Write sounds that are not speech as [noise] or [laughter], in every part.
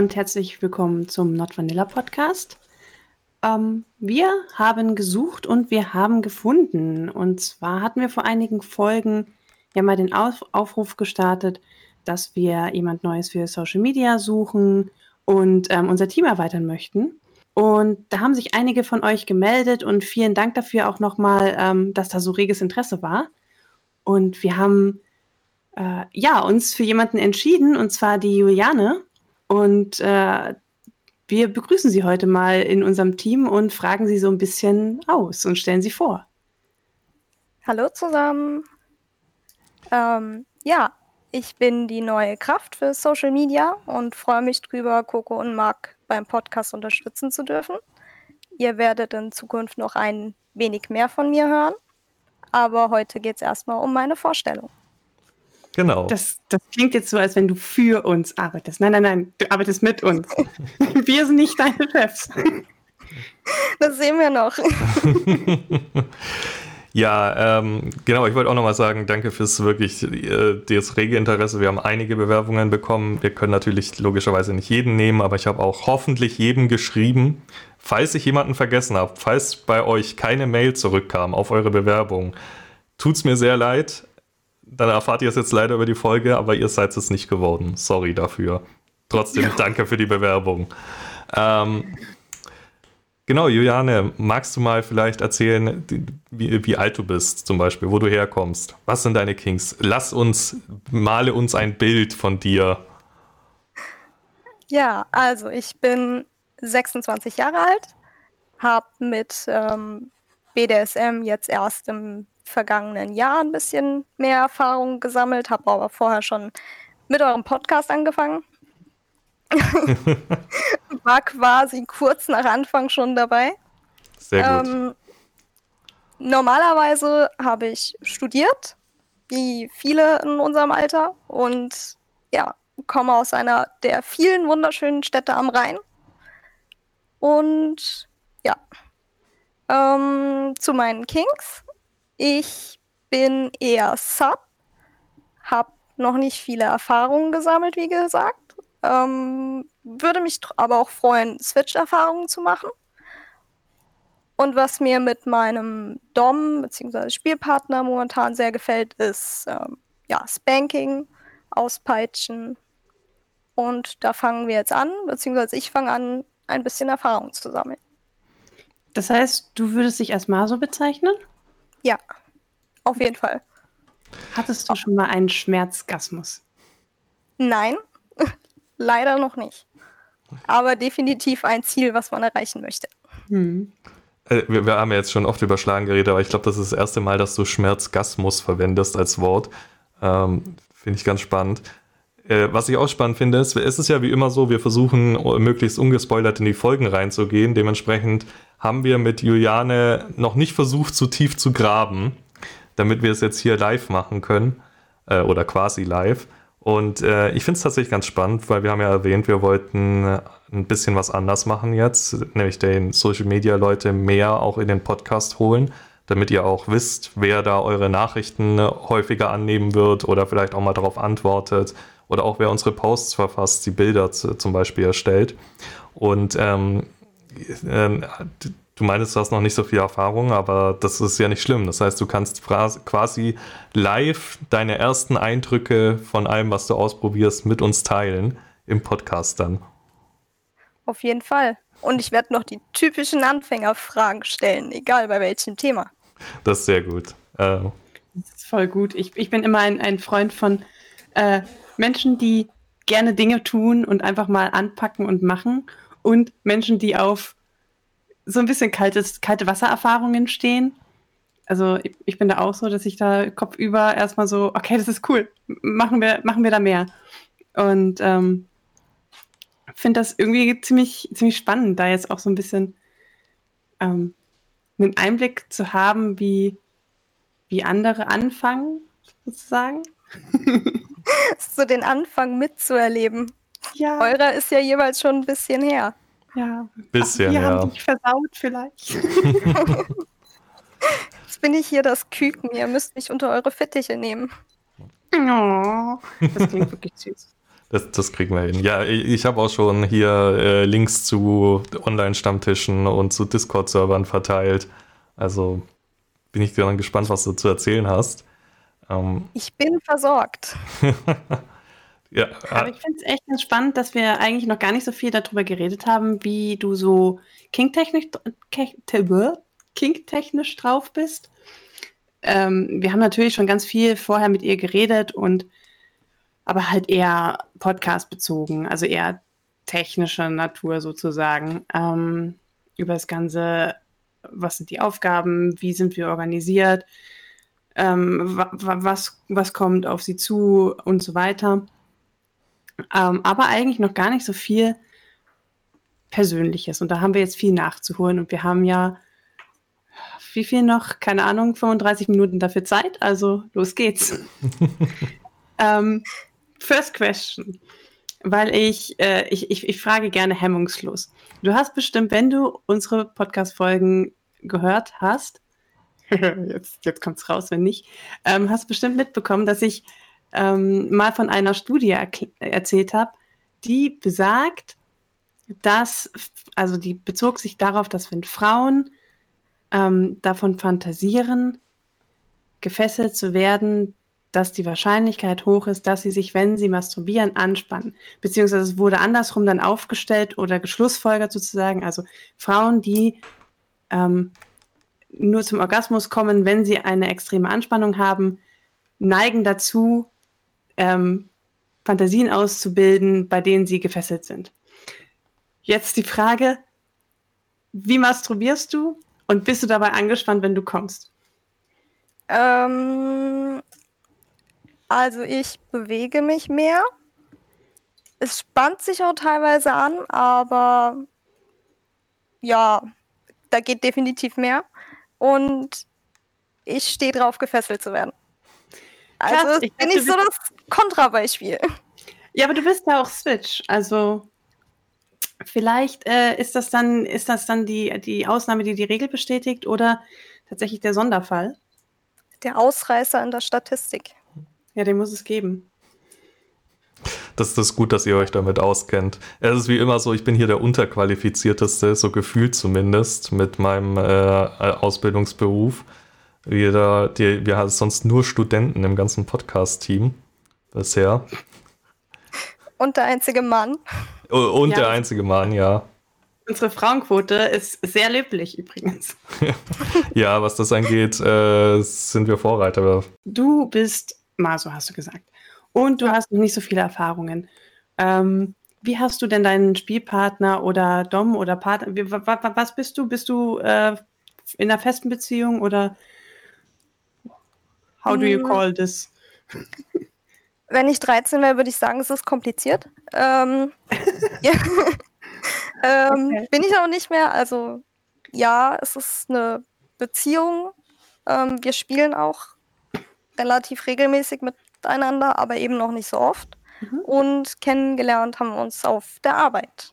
Und herzlich willkommen zum Not Vanilla Podcast. Ähm, wir haben gesucht und wir haben gefunden. Und zwar hatten wir vor einigen Folgen ja mal den Auf Aufruf gestartet, dass wir jemand Neues für Social Media suchen und ähm, unser Team erweitern möchten. Und da haben sich einige von euch gemeldet und vielen Dank dafür auch nochmal, ähm, dass da so reges Interesse war. Und wir haben äh, ja uns für jemanden entschieden, und zwar die Juliane. Und äh, wir begrüßen Sie heute mal in unserem Team und fragen Sie so ein bisschen aus und stellen Sie vor. Hallo zusammen. Ähm, ja, ich bin die neue Kraft für Social Media und freue mich drüber, Coco und Marc beim Podcast unterstützen zu dürfen. Ihr werdet in Zukunft noch ein wenig mehr von mir hören, aber heute geht es erstmal um meine Vorstellung. Genau. Das, das klingt jetzt so, als wenn du für uns arbeitest. Nein, nein, nein, du arbeitest mit uns. [laughs] wir sind nicht deine Chefs. Das sehen wir noch. [laughs] Ja, ähm, genau, ich wollte auch nochmal sagen, danke fürs wirklich äh, das rege Interesse. Wir haben einige Bewerbungen bekommen. Wir können natürlich logischerweise nicht jeden nehmen, aber ich habe auch hoffentlich jedem geschrieben. Falls ich jemanden vergessen habe, falls bei euch keine Mail zurückkam auf eure Bewerbung, tut's mir sehr leid. Dann erfahrt ihr es jetzt leider über die Folge, aber ihr seid es nicht geworden. Sorry dafür. Trotzdem ja. danke für die Bewerbung. Ähm, Genau, Juliane, magst du mal vielleicht erzählen, wie, wie, alt du bist, zum Beispiel, wo du herkommst? Was sind deine Kings? Lass uns, male uns ein Bild von dir. Ja, also ich bin 26 Jahre alt, habe mit ähm, BDSM jetzt erst im vergangenen Jahr ein bisschen mehr Erfahrung gesammelt, habe aber vorher schon mit eurem Podcast angefangen [laughs] War quasi kurz nach Anfang schon dabei. Sehr gut. Ähm, normalerweise habe ich studiert, wie viele in unserem Alter, und ja, komme aus einer der vielen wunderschönen Städte am Rhein. Und ja, ähm, zu meinen Kings. Ich bin eher Sub, habe noch nicht viele Erfahrungen gesammelt, wie gesagt. Ähm, würde mich aber auch freuen, Switch-Erfahrungen zu machen. Und was mir mit meinem Dom bzw. Spielpartner momentan sehr gefällt, ist ähm, ja, Spanking, Auspeitschen. Und da fangen wir jetzt an, beziehungsweise ich fange an, ein bisschen Erfahrung zu sammeln. Das heißt, du würdest dich als Maso bezeichnen? Ja, auf jeden Fall. Hattest du schon mal einen Schmerzgasmus? Nein, [laughs] Leider noch nicht. Aber definitiv ein Ziel, was man erreichen möchte. Hm. Wir, wir, haben ja jetzt schon oft über Schlagen geredet, aber ich glaube, das ist das erste Mal, dass du Schmerzgasmus verwendest als Wort. Ähm, finde ich ganz spannend. Äh, was ich auch spannend finde, ist, es ist ja wie immer so, wir versuchen möglichst ungespoilert in die Folgen reinzugehen. Dementsprechend haben wir mit Juliane noch nicht versucht, zu tief zu graben, damit wir es jetzt hier live machen können. Äh, oder quasi live. Und äh, ich finde es tatsächlich ganz spannend, weil wir haben ja erwähnt, wir wollten äh, ein bisschen was anders machen jetzt, nämlich den Social Media Leute mehr auch in den Podcast holen, damit ihr auch wisst, wer da eure Nachrichten häufiger annehmen wird oder vielleicht auch mal darauf antwortet oder auch wer unsere Posts verfasst, die Bilder zum Beispiel erstellt. Und ähm, äh, Du meinst, du hast noch nicht so viel Erfahrung, aber das ist ja nicht schlimm. Das heißt, du kannst quasi live deine ersten Eindrücke von allem, was du ausprobierst, mit uns teilen im Podcast dann. Auf jeden Fall. Und ich werde noch die typischen Anfängerfragen stellen, egal bei welchem Thema. Das ist sehr gut. Äh, das ist voll gut. Ich, ich bin immer ein, ein Freund von äh, Menschen, die gerne Dinge tun und einfach mal anpacken und machen und Menschen, die auf so ein bisschen kaltes, kalte Wassererfahrungen stehen. Also ich, ich, bin da auch so, dass ich da kopfüber erstmal so, okay, das ist cool, machen wir, machen wir da mehr. Und ähm, finde das irgendwie ziemlich, ziemlich spannend, da jetzt auch so ein bisschen ähm, einen Einblick zu haben, wie, wie andere anfangen, sozusagen. [laughs] so den Anfang mitzuerleben. Ja. Eurer ist ja jeweils schon ein bisschen her. Ja. Bisschen, wir ja. haben dich versaut vielleicht. [laughs] Jetzt bin ich hier das Küken. Ihr müsst mich unter eure Fittiche nehmen. Oh, das klingt wirklich süß. Das, das kriegen wir hin. Ja, ich, ich habe auch schon hier äh, Links zu Online-Stammtischen und zu Discord-Servern verteilt. Also bin ich dann gespannt, was du zu erzählen hast. Ähm, ich bin versorgt. [laughs] ja, Aber ich finde es echt ganz spannend, dass wir eigentlich noch gar nicht so viel darüber geredet haben, wie du so King-technisch King drauf bist. Ähm, wir haben natürlich schon ganz viel vorher mit ihr geredet und aber halt eher Podcast bezogen, also eher technischer Natur sozusagen. Ähm, über das Ganze, was sind die Aufgaben, wie sind wir organisiert, ähm, wa was, was kommt auf sie zu und so weiter. Ähm, aber eigentlich noch gar nicht so viel Persönliches. Und da haben wir jetzt viel nachzuholen. Und wir haben ja, wie viel noch? Keine Ahnung, 35 Minuten dafür Zeit. Also los geht's. [laughs] ähm, First question. Weil ich, äh, ich, ich, ich frage gerne hemmungslos. Du hast bestimmt, wenn du unsere Podcast-Folgen gehört hast, [laughs] jetzt, jetzt kommt es raus, wenn nicht, ähm, hast bestimmt mitbekommen, dass ich ähm, mal von einer Studie erzählt habe, die besagt, dass, also die bezog sich darauf, dass wenn Frauen ähm, davon fantasieren, gefesselt zu werden, dass die Wahrscheinlichkeit hoch ist, dass sie sich, wenn sie masturbieren, anspannen. Beziehungsweise es wurde andersrum dann aufgestellt oder geschlussfolgert sozusagen. Also Frauen, die ähm, nur zum Orgasmus kommen, wenn sie eine extreme Anspannung haben, neigen dazu, ähm, Fantasien auszubilden, bei denen sie gefesselt sind. Jetzt die Frage, wie masturbierst du und bist du dabei angespannt, wenn du kommst? Ähm, also ich bewege mich mehr. Es spannt sich auch teilweise an, aber ja, da geht definitiv mehr. Und ich stehe drauf, gefesselt zu werden. Also Krass, ich bin ich so das Kontrabeispiel. Ja, aber du bist ja auch Switch. Also vielleicht äh, ist das dann, ist das dann die, die Ausnahme, die die Regel bestätigt oder tatsächlich der Sonderfall? Der Ausreißer in der Statistik. Ja, den muss es geben. Das, das ist gut, dass ihr euch damit auskennt. Es ist wie immer so, ich bin hier der Unterqualifizierteste, so gefühlt zumindest, mit meinem äh, Ausbildungsberuf. Wir, die, wir haben sonst nur Studenten im ganzen Podcast-Team bisher. Und der einzige Mann. Und ja. der einzige Mann, ja. Unsere Frauenquote ist sehr löblich übrigens. [laughs] ja, was das angeht, äh, sind wir Vorreiter. Du bist Maso, hast du gesagt. Und du hast noch nicht so viele Erfahrungen. Ähm, wie hast du denn deinen Spielpartner oder Dom oder Partner? Was bist du? Bist du äh, in einer festen Beziehung oder how do you hm. call this? Wenn ich 13 wäre, würde ich sagen, es ist kompliziert. Ähm, [laughs] ja. [laughs] ähm, okay. Bin ich auch nicht mehr. Also ja, es ist eine Beziehung. Ähm, wir spielen auch relativ regelmäßig miteinander, aber eben noch nicht so oft. Mhm. Und kennengelernt haben wir uns auf der Arbeit.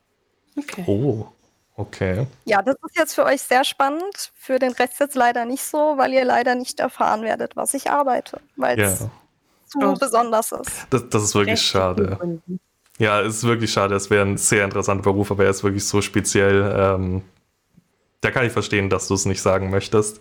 Okay. Oh, okay. Ja, das ist jetzt für euch sehr spannend. Für den Rest jetzt leider nicht so, weil ihr leider nicht erfahren werdet, was ich arbeite, weil es ja. Zu oh. besonders ist. Das, das ist wirklich Recht schade. Ja, es ist wirklich schade. Es wäre ein sehr interessanter Beruf, aber er ist wirklich so speziell. Ähm, da kann ich verstehen, dass du es nicht sagen möchtest.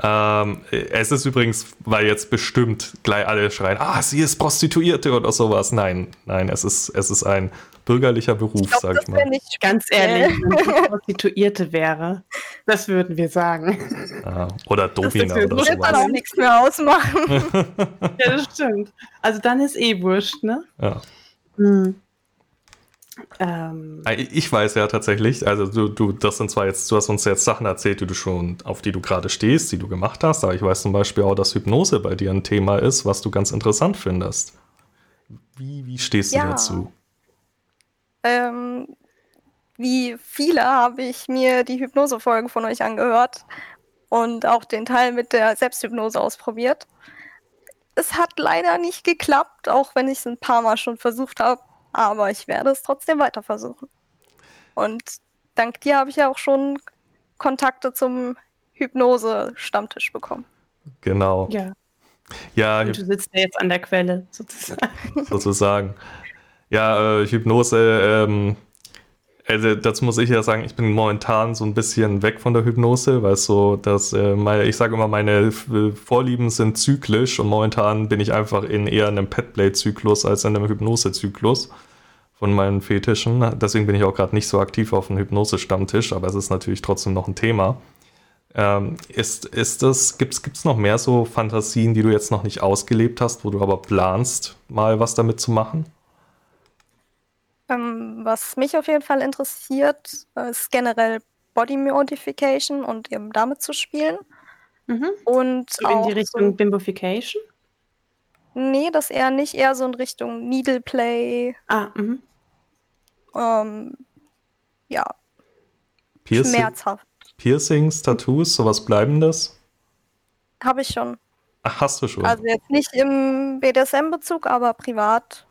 Ähm, es ist übrigens, weil jetzt bestimmt gleich alle schreien, ah, sie ist Prostituierte oder sowas. Nein, nein, es ist, es ist ein bürgerlicher Beruf, ich glaub, sag ich mal. Nicht Ganz ehrlich, wenn sie Prostituierte wäre, das würden wir sagen. Ah, oder Domina oder sowas. Das dann auch nichts mehr ausmachen. [laughs] ja, das stimmt. Also dann ist eh wurscht, ne? Ja. Hm. Ähm, ich weiß ja tatsächlich, also du, du, das sind zwar jetzt, du hast uns jetzt Sachen erzählt, die du schon, auf die du gerade stehst, die du gemacht hast, aber ich weiß zum Beispiel auch, dass Hypnose bei dir ein Thema ist, was du ganz interessant findest. Wie, wie stehst ja. du dazu? Ähm, wie viele habe ich mir die Hypnose-Folgen von euch angehört und auch den Teil mit der Selbsthypnose ausprobiert. Es hat leider nicht geklappt, auch wenn ich es ein paar Mal schon versucht habe aber ich werde es trotzdem weiter versuchen. Und dank dir habe ich ja auch schon Kontakte zum Hypnose-Stammtisch bekommen. Genau. Ja. Ja, Und du sitzt ja jetzt an der Quelle, sozusagen. [laughs] sozusagen. Ja, äh, Hypnose, ähm, also dazu muss ich ja sagen, ich bin momentan so ein bisschen weg von der Hypnose, weil so, dass äh, meine, ich sage immer, meine Vorlieben sind zyklisch und momentan bin ich einfach in eher einem Petplay-Zyklus als in einem Hypnose-Zyklus von meinen Fetischen. Deswegen bin ich auch gerade nicht so aktiv auf dem Hypnose-Stammtisch, aber es ist natürlich trotzdem noch ein Thema. Ähm, ist, ist das, gibt's, gibt's noch mehr so Fantasien, die du jetzt noch nicht ausgelebt hast, wo du aber planst, mal was damit zu machen? Ähm, was mich auf jeden Fall interessiert, ist generell Body Modification und eben damit zu spielen. Mhm. Und so in die Richtung so, Bimbofication? Nee, das eher nicht, eher so in Richtung Needleplay. Ah, mhm. Ähm, ja. Piercing, Schmerzhaft. Piercings, Tattoos, sowas Bleibendes? Habe ich schon. Ach, hast du schon. Also jetzt nicht im BDSM-Bezug, aber privat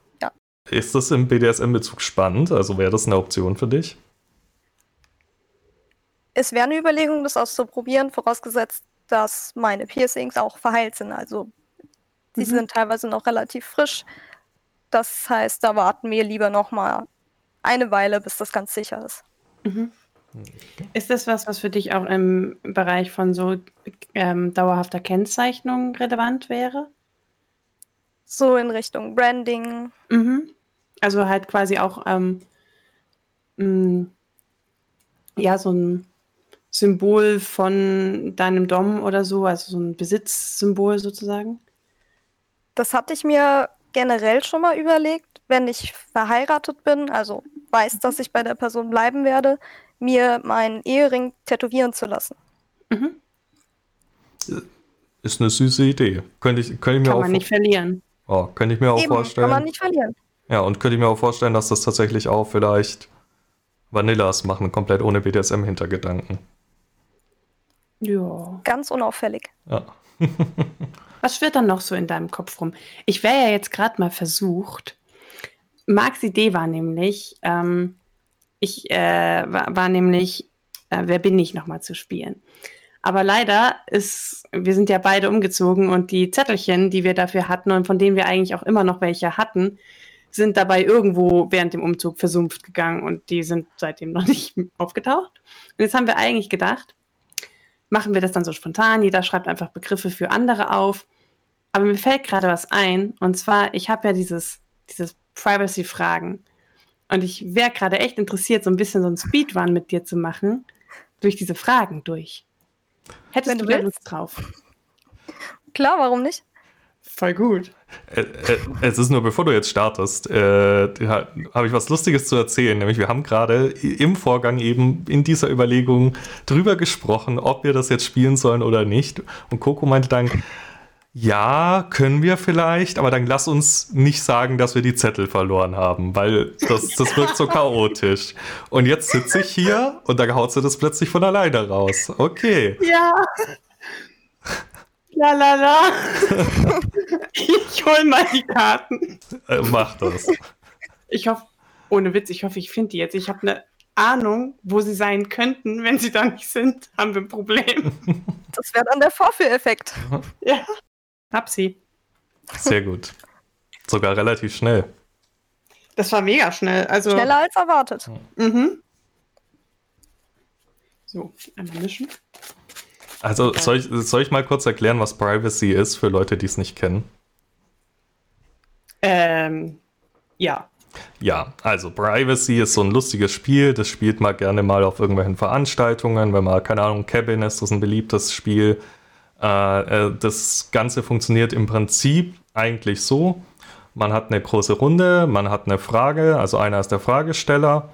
ist das im BDSM-Bezug spannend? Also wäre das eine Option für dich? Es wäre eine Überlegung, das auszuprobieren, vorausgesetzt, dass meine Piercings auch verheilt sind. Also die mhm. sind teilweise noch relativ frisch. Das heißt, da warten wir lieber noch mal eine Weile, bis das ganz sicher ist. Mhm. Ist das was, was für dich auch im Bereich von so ähm, dauerhafter Kennzeichnung relevant wäre? So in Richtung Branding. Mhm. Also halt quasi auch ähm, mh, mm, ja, so ein Symbol von deinem Dom oder so, also so ein Besitzsymbol sozusagen? Das hatte ich mir generell schon mal überlegt, wenn ich verheiratet bin, also weiß, dass ich bei der Person bleiben werde, mir meinen Ehering tätowieren zu lassen. Mhm. Ist eine süße Idee. Könnte ich, könnte ich mir Kann auch man nicht verlieren. Oh, könnte ich mir auch Eben, vorstellen. Kann man nicht verlieren. Ja, und könnte ich mir auch vorstellen, dass das tatsächlich auch vielleicht Vanillas machen, komplett ohne BDSM-Hintergedanken. Ja. Ganz unauffällig. Ja. [laughs] Was schwirrt dann noch so in deinem Kopf rum? Ich wäre ja jetzt gerade mal versucht. Marks Idee war nämlich, ähm, ich äh, war, war, nämlich, äh, wer bin ich nochmal zu spielen. Aber leider ist, wir sind ja beide umgezogen und die Zettelchen, die wir dafür hatten und von denen wir eigentlich auch immer noch welche hatten, sind dabei irgendwo während dem Umzug versumpft gegangen und die sind seitdem noch [laughs] nicht aufgetaucht. Und jetzt haben wir eigentlich gedacht, machen wir das dann so spontan, jeder schreibt einfach Begriffe für andere auf. Aber mir fällt gerade was ein, und zwar, ich habe ja dieses, dieses Privacy-Fragen. Und ich wäre gerade echt interessiert, so ein bisschen so ein Speedrun mit dir zu machen, durch diese Fragen durch. Hättest Wenn du da Lust drauf? Klar, warum nicht? Voll gut. Äh, äh, es ist nur, bevor du jetzt startest, äh, habe ich was Lustiges zu erzählen. Nämlich, wir haben gerade im Vorgang eben in dieser Überlegung drüber gesprochen, ob wir das jetzt spielen sollen oder nicht. Und Coco meinte dann, ja, können wir vielleicht, aber dann lass uns nicht sagen, dass wir die Zettel verloren haben, weil das, das wirkt so chaotisch. Und jetzt sitze ich hier und da haut sie das plötzlich von alleine raus. Okay. Ja. La la la. [laughs] ich hol mal die Karten. Äh, mach das. Ich hoffe, ohne Witz, ich hoffe, ich finde die jetzt. Ich habe eine Ahnung, wo sie sein könnten. Wenn sie da nicht sind, haben wir ein Problem. [laughs] Das wäre dann der Vorführeffekt. Ja. Hab sie. Sehr gut. Sogar relativ schnell. Das war mega schnell. Also, Schneller als erwartet. Mhm. So, einmal mischen. Also soll ich, soll ich mal kurz erklären, was Privacy ist für Leute, die es nicht kennen? Ähm, ja. Ja, also Privacy ist so ein lustiges Spiel, das spielt man gerne mal auf irgendwelchen Veranstaltungen, wenn man, keine Ahnung, Cabin ist, das ist ein beliebtes Spiel. Äh, äh, das Ganze funktioniert im Prinzip eigentlich so, man hat eine große Runde, man hat eine Frage, also einer ist der Fragesteller,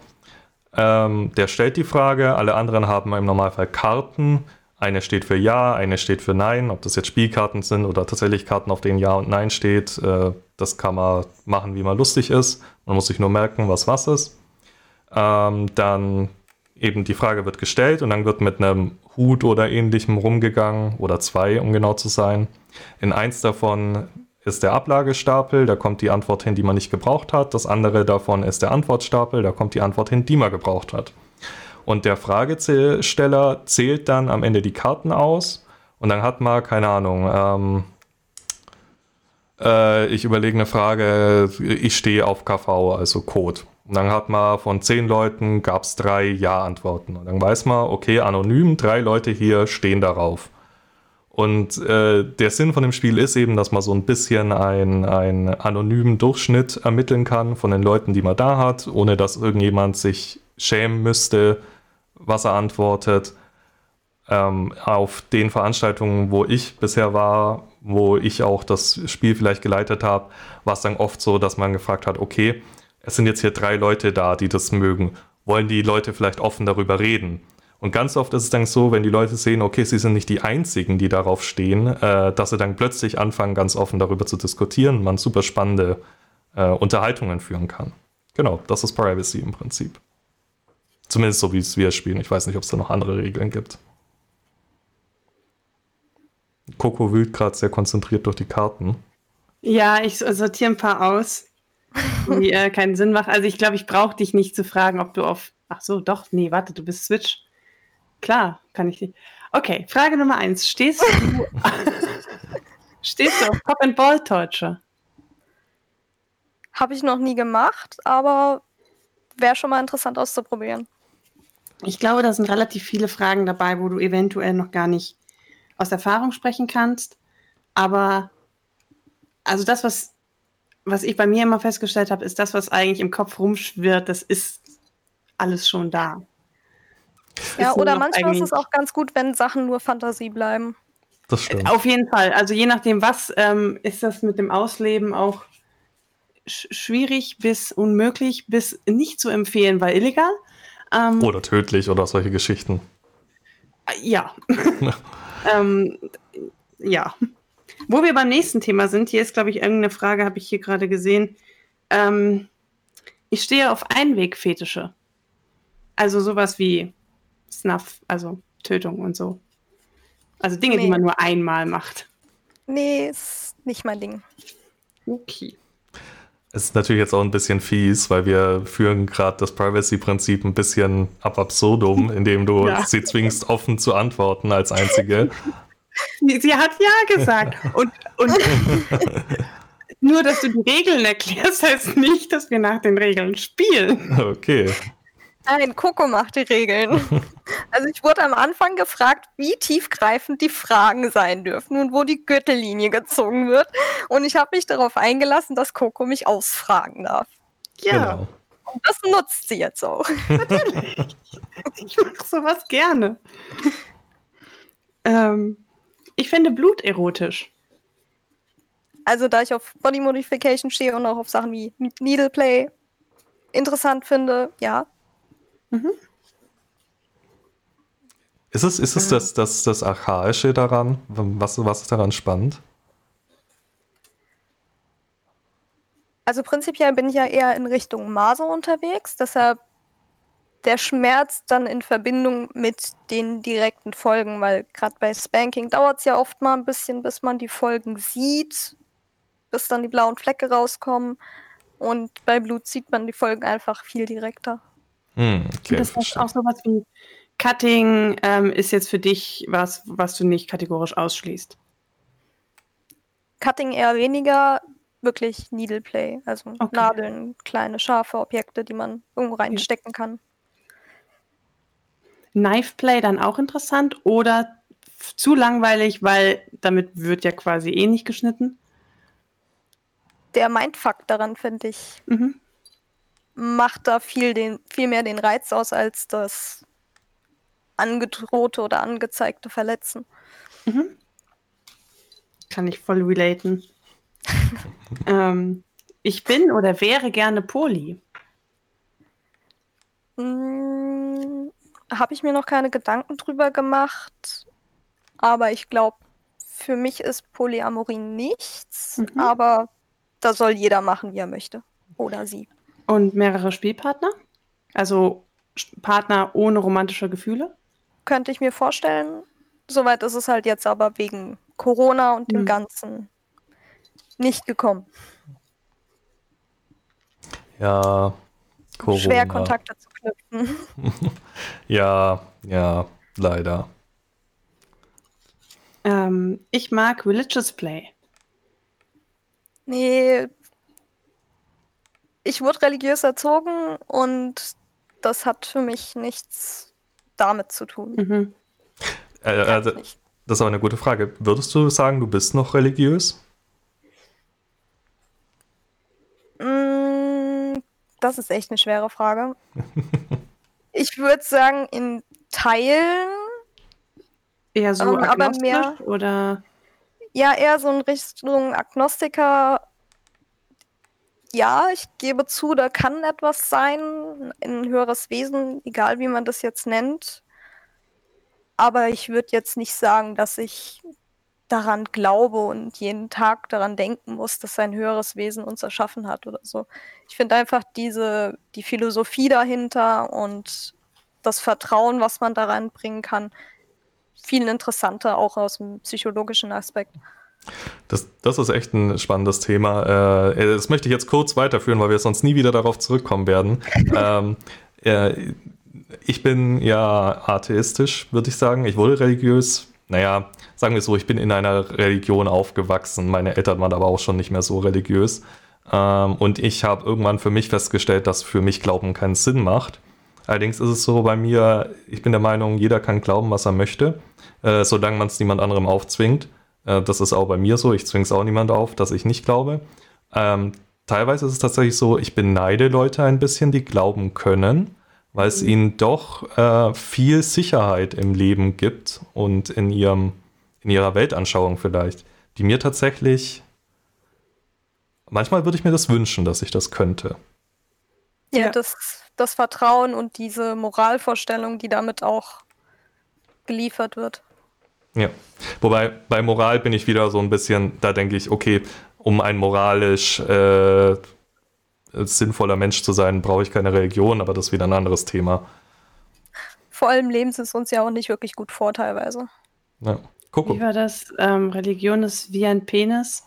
ähm, der stellt die Frage, alle anderen haben im Normalfall Karten, eine steht für Ja, eine steht für Nein. Ob das jetzt Spielkarten sind oder tatsächlich Karten, auf denen Ja und Nein steht, äh, das kann man machen, wie man lustig ist. Man muss sich nur merken, was was ist. Ähm, dann eben die Frage wird gestellt und dann wird mit einem Hut oder ähnlichem rumgegangen oder zwei, um genau zu sein. In eins davon ist der Ablagestapel, da kommt die Antwort hin, die man nicht gebraucht hat. Das andere davon ist der Antwortstapel, da kommt die Antwort hin, die man gebraucht hat. Und der Fragesteller zählt dann am Ende die Karten aus und dann hat man, keine Ahnung, ähm, Äh, ich überlege eine Frage, ich stehe auf KV, also Code. Und dann hat man von zehn Leuten gab es drei Ja-Antworten. Und dann weiß man, okay, anonym, drei Leute hier stehen darauf. Und äh, der Sinn von dem Spiel ist eben, dass man so ein bisschen einen anonymen Durchschnitt ermitteln kann von den Leuten, die man da hat, ohne dass irgendjemand sich schämen müsste, was er antwortet. Ähm, auf den Veranstaltungen, wo ich bisher war, wo ich auch das Spiel vielleicht geleitet habe, war es dann oft so, dass man gefragt hat, okay, es sind jetzt hier drei Leute da, die das mögen. Wollen die Leute vielleicht offen darüber reden? Und ganz oft ist es dann so, wenn die Leute sehen, okay, sie sind nicht die Einzigen, die darauf stehen, äh, dass sie dann plötzlich anfangen, ganz offen darüber zu diskutieren man super spannende äh, Unterhaltungen führen kann. Genau, das ist Privacy im Prinzip. Zumindest so, wie es wir spielen. Ich weiß nicht, ob es da noch andere Regeln gibt. Coco wühlt gerade sehr konzentriert durch die Karten. Ja, ich sortiere ein paar aus, die äh, keinen Sinn machen. Also ich glaube, ich brauche dich nicht zu fragen, ob du auf. Ach so, doch, nee, warte, du bist Switch. Klar, kann ich nicht. Okay, Frage Nummer eins. Stehst du, [laughs] stehst du auf Pop and Ball Torture? Habe ich noch nie gemacht, aber wäre schon mal interessant auszuprobieren. Ich glaube, da sind relativ viele Fragen dabei, wo du eventuell noch gar nicht aus Erfahrung sprechen kannst. Aber also das, was, was ich bei mir immer festgestellt habe, ist das, was eigentlich im Kopf rumschwirrt, das ist alles schon da. Ja, oder manchmal ist es auch ganz gut, wenn Sachen nur Fantasie bleiben. Das stimmt. Auf jeden Fall. Also je nachdem, was ähm, ist das mit dem Ausleben auch schwierig bis unmöglich bis nicht zu empfehlen, weil illegal. Ähm, oder tödlich oder solche Geschichten. Ja. [laughs] [laughs] ähm, ja. Wo wir beim nächsten Thema sind, hier ist, glaube ich, irgendeine Frage, habe ich hier gerade gesehen. Ähm, ich stehe auf Einwegfetische. Also sowas wie Snuff, also Tötung und so. Also Dinge, nee. die man nur einmal macht. Nee, ist nicht mein Ding. Okay. Es ist natürlich jetzt auch ein bisschen fies, weil wir führen gerade das Privacy-Prinzip ein bisschen ab absurdum, [laughs] indem du ja. sie zwingst, offen zu antworten als Einzige. [laughs] Sie hat ja gesagt. Und, und [laughs] nur, dass du die Regeln erklärst, heißt nicht, dass wir nach den Regeln spielen. Okay. Nein, Coco macht die Regeln. [laughs] Also ich wurde am Anfang gefragt, wie tiefgreifend die Fragen sein dürfen und wo die Gürtellinie gezogen wird. Und ich habe mich darauf eingelassen, dass Coco mich ausfragen darf. Ja. Genau. Und das nutzt sie jetzt auch. [laughs] Natürlich. Ich mache sowas gerne. ähm, ich finde Blut erotisch. Also da ich auf Body Modification stehe und auch auf Sachen wie Needle Play interessant finde, ja, Mhm. Ist es, ist es das, das, das Archaische daran? Was, was ist daran spannend? Also prinzipiell bin ich ja eher in Richtung Maso unterwegs, deshalb der Schmerz dann in Verbindung mit den direkten Folgen, weil gerade bei Spanking dauert es ja oft mal ein bisschen, bis man die Folgen sieht, bis dann die blauen Flecke rauskommen. Und bei Blut sieht man die Folgen einfach viel direkter. Hm, okay, das heißt auch sowas wie Cutting ähm, ist jetzt für dich was, was du nicht kategorisch ausschließt. Cutting eher weniger, wirklich Needle Play, also okay. Nadeln, kleine scharfe Objekte, die man irgendwo reinstecken ja. kann. Knife Play dann auch interessant oder zu langweilig, weil damit wird ja quasi eh nicht geschnitten? Der Mindfuck daran finde ich mhm macht da viel, den, viel mehr den Reiz aus als das angedrohte oder angezeigte Verletzen. Mhm. Kann ich voll relaten. [laughs] ähm, ich bin oder wäre gerne Poli. Hm, Habe ich mir noch keine Gedanken drüber gemacht, aber ich glaube, für mich ist Polyamorie nichts, mhm. aber da soll jeder machen, wie er möchte. Oder sie. Und mehrere Spielpartner? Also Partner ohne romantische Gefühle? Könnte ich mir vorstellen. Soweit ist es halt jetzt aber wegen Corona und dem hm. Ganzen nicht gekommen. Ja, Corona. Schwer Kontakte zu knüpfen. [laughs] ja, ja, leider. Ähm, ich mag Religious Play. Nee. Ich wurde religiös erzogen und das hat für mich nichts damit zu tun. Mhm. Äh, also, das ist aber eine gute Frage. Würdest du sagen, du bist noch religiös? Mm, das ist echt eine schwere Frage. [laughs] ich würde sagen, in Teilen. Eher so ähm, aber mehr oder ja eher so in Richtung Agnostiker. Ja, ich gebe zu, da kann etwas sein, ein höheres Wesen, egal wie man das jetzt nennt. Aber ich würde jetzt nicht sagen, dass ich daran glaube und jeden Tag daran denken muss, dass ein höheres Wesen uns erschaffen hat oder so. Ich finde einfach diese, die Philosophie dahinter und das Vertrauen, was man da reinbringen kann, viel interessanter, auch aus dem psychologischen Aspekt. Das, das ist echt ein spannendes Thema. Äh, das möchte ich jetzt kurz weiterführen, weil wir sonst nie wieder darauf zurückkommen werden. [laughs] ähm, äh, ich bin ja atheistisch, würde ich sagen. Ich wurde religiös. Naja, sagen wir so, ich bin in einer Religion aufgewachsen. Meine Eltern waren aber auch schon nicht mehr so religiös. Ähm, und ich habe irgendwann für mich festgestellt, dass für mich Glauben keinen Sinn macht. Allerdings ist es so bei mir, ich bin der Meinung, jeder kann glauben, was er möchte, äh, solange man es niemand anderem aufzwingt. Äh, das ist auch bei mir so, ich zwinge es auch niemand auf, dass ich nicht glaube. Ähm, teilweise ist es tatsächlich so, ich beneide Leute ein bisschen, die glauben können weil es ihnen doch äh, viel Sicherheit im Leben gibt und in, ihrem, in ihrer Weltanschauung vielleicht, die mir tatsächlich, manchmal würde ich mir das wünschen, dass ich das könnte. Ja, ja. Das, das Vertrauen und diese Moralvorstellung, die damit auch geliefert wird. Ja, wobei bei Moral bin ich wieder so ein bisschen, da denke ich, okay, um ein moralisch äh, sinnvoller Mensch zu sein, brauche ich keine Religion, aber das ist wieder ein anderes Thema. Vor allem leben sie es uns ja auch nicht wirklich gut vor, teilweise. Ja. Wie war das? Ähm, Religion ist wie ein Penis.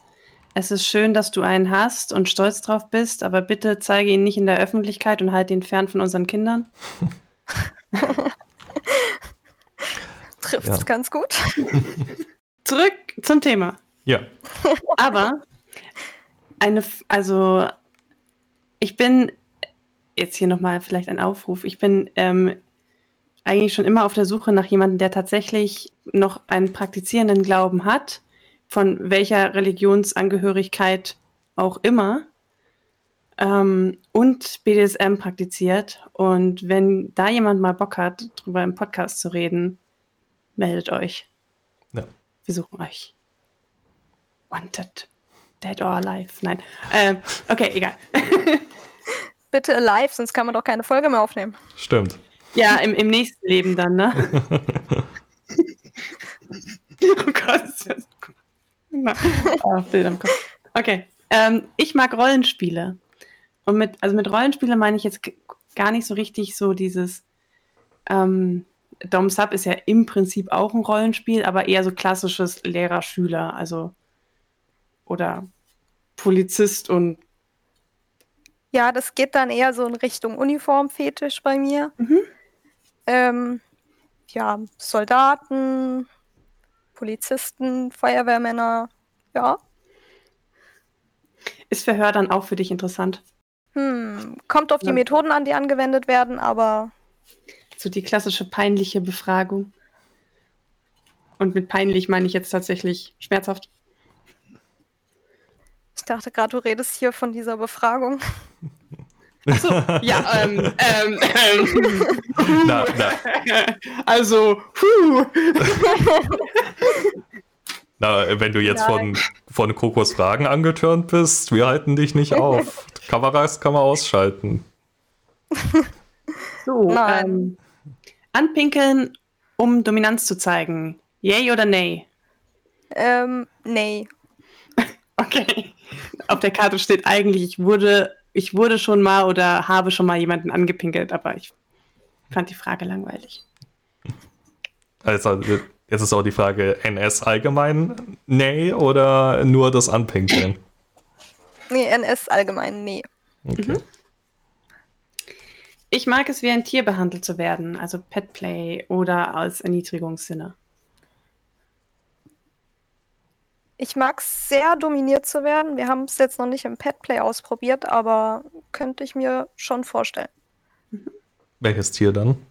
Es ist schön, dass du einen hast und stolz drauf bist, aber bitte zeige ihn nicht in der Öffentlichkeit und halt ihn fern von unseren Kindern. [laughs] Trifft es ja. ganz gut. [laughs] Zurück zum Thema. Ja. Aber eine, also ich bin jetzt hier nochmal vielleicht ein Aufruf. Ich bin ähm, eigentlich schon immer auf der Suche nach jemandem, der tatsächlich noch einen praktizierenden Glauben hat, von welcher Religionsangehörigkeit auch immer, ähm, und BDSM praktiziert. Und wenn da jemand mal Bock hat, drüber im Podcast zu reden, meldet euch. Ja. Wir suchen euch. Wanted. Dead or alive. Nein. Äh, okay, egal. [laughs] Bitte alive, sonst kann man doch keine Folge mehr aufnehmen. Stimmt. Ja, im, im nächsten Leben dann, ne? [laughs] oh Gott, ist so cool. Oh, Bild am Kopf. Okay. Ähm, ich mag Rollenspiele. Und mit, also mit Rollenspiele meine ich jetzt gar nicht so richtig so dieses ähm, Dom Sub ist ja im Prinzip auch ein Rollenspiel, aber eher so klassisches Lehrer-Schüler, also oder Polizist und ja, das geht dann eher so in Richtung Uniformfetisch bei mir. Mhm. Ähm, ja, Soldaten, Polizisten, Feuerwehrmänner, ja. Ist Verhör dann auch für dich interessant? Hm, kommt auf die. Methoden an, die angewendet werden, aber. So die klassische peinliche Befragung. Und mit peinlich meine ich jetzt tatsächlich schmerzhaft. Ich dachte gerade, du redest hier von dieser Befragung. Achso, ja, ähm, ähm, ähm. Na, na. Also, puh. Na, wenn du jetzt von, von Kokos Fragen angetörnt bist, wir halten dich nicht auf. Kameras kann man ausschalten. So, ähm, anpinkeln, um Dominanz zu zeigen. Yay oder nay? Ähm, nay. [laughs] Okay. Auf der Karte steht eigentlich, ich wurde, ich wurde schon mal oder habe schon mal jemanden angepinkelt, aber ich fand die Frage langweilig. Also, jetzt ist auch die Frage, NS allgemein, nee, oder nur das Anpinkeln? Nee, NS allgemein, nee. Okay. Mhm. Ich mag es, wie ein Tier behandelt zu werden, also Petplay oder als Erniedrigungssinne. Ich mag es sehr, dominiert zu werden. Wir haben es jetzt noch nicht im Petplay ausprobiert, aber könnte ich mir schon vorstellen. Welches Tier dann?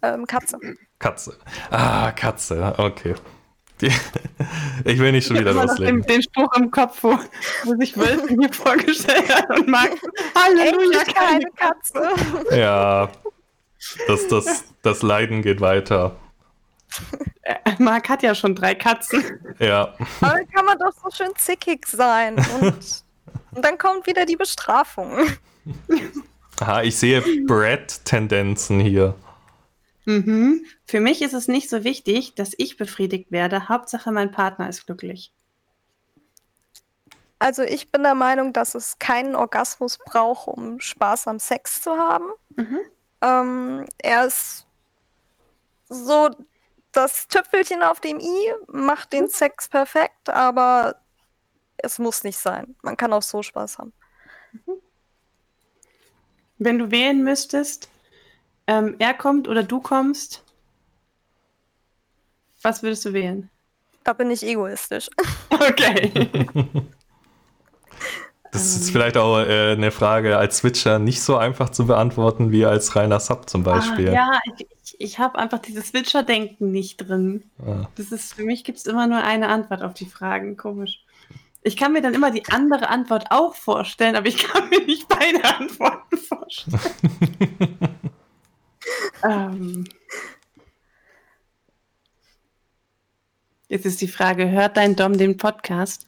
Ähm, Katze. Katze. Ah, Katze. Okay. Die, [laughs] ich will nicht schon Ich wieder loslegen. den, den Spruch im Kopf, wo, wo sich Wölfe [laughs] mir vorgestellt hat und mag Halleluja, keine keine Katze. Ja. Das, das, das Leiden geht weiter. Äh, Marc hat ja schon drei Katzen. Ja. Aber dann kann man doch so schön zickig sein. Und, und dann kommt wieder die Bestrafung. Aha, ich sehe Brad-Tendenzen hier. Mhm. Für mich ist es nicht so wichtig, dass ich befriedigt werde. Hauptsache, mein Partner ist glücklich. Also ich bin der Meinung, dass es keinen Orgasmus braucht, um Spaß am Sex zu haben. Mhm. Ähm, er ist so das Tüpfelchen auf dem i, macht den Sex perfekt, aber es muss nicht sein. Man kann auch so Spaß haben. Wenn du wählen müsstest, ähm, er kommt oder du kommst, was würdest du wählen? Da bin ich egoistisch. [laughs] Okay. [laughs] Das ist vielleicht auch äh, eine Frage als Switcher nicht so einfach zu beantworten wie als reiner Sub zum Beispiel. Ah, ja, ich, ich, ich habe einfach dieses Switcher-Denken nicht drin. Ah. Das ist, für mich gibt es immer nur eine Antwort auf die Fragen. Komisch. Ich kann mir dann immer die andere Antwort auch vorstellen, aber ich kann mir nicht beide Antworten vorstellen. [laughs] ähm. Jetzt ist die Frage, hört dein Dom den Podcast?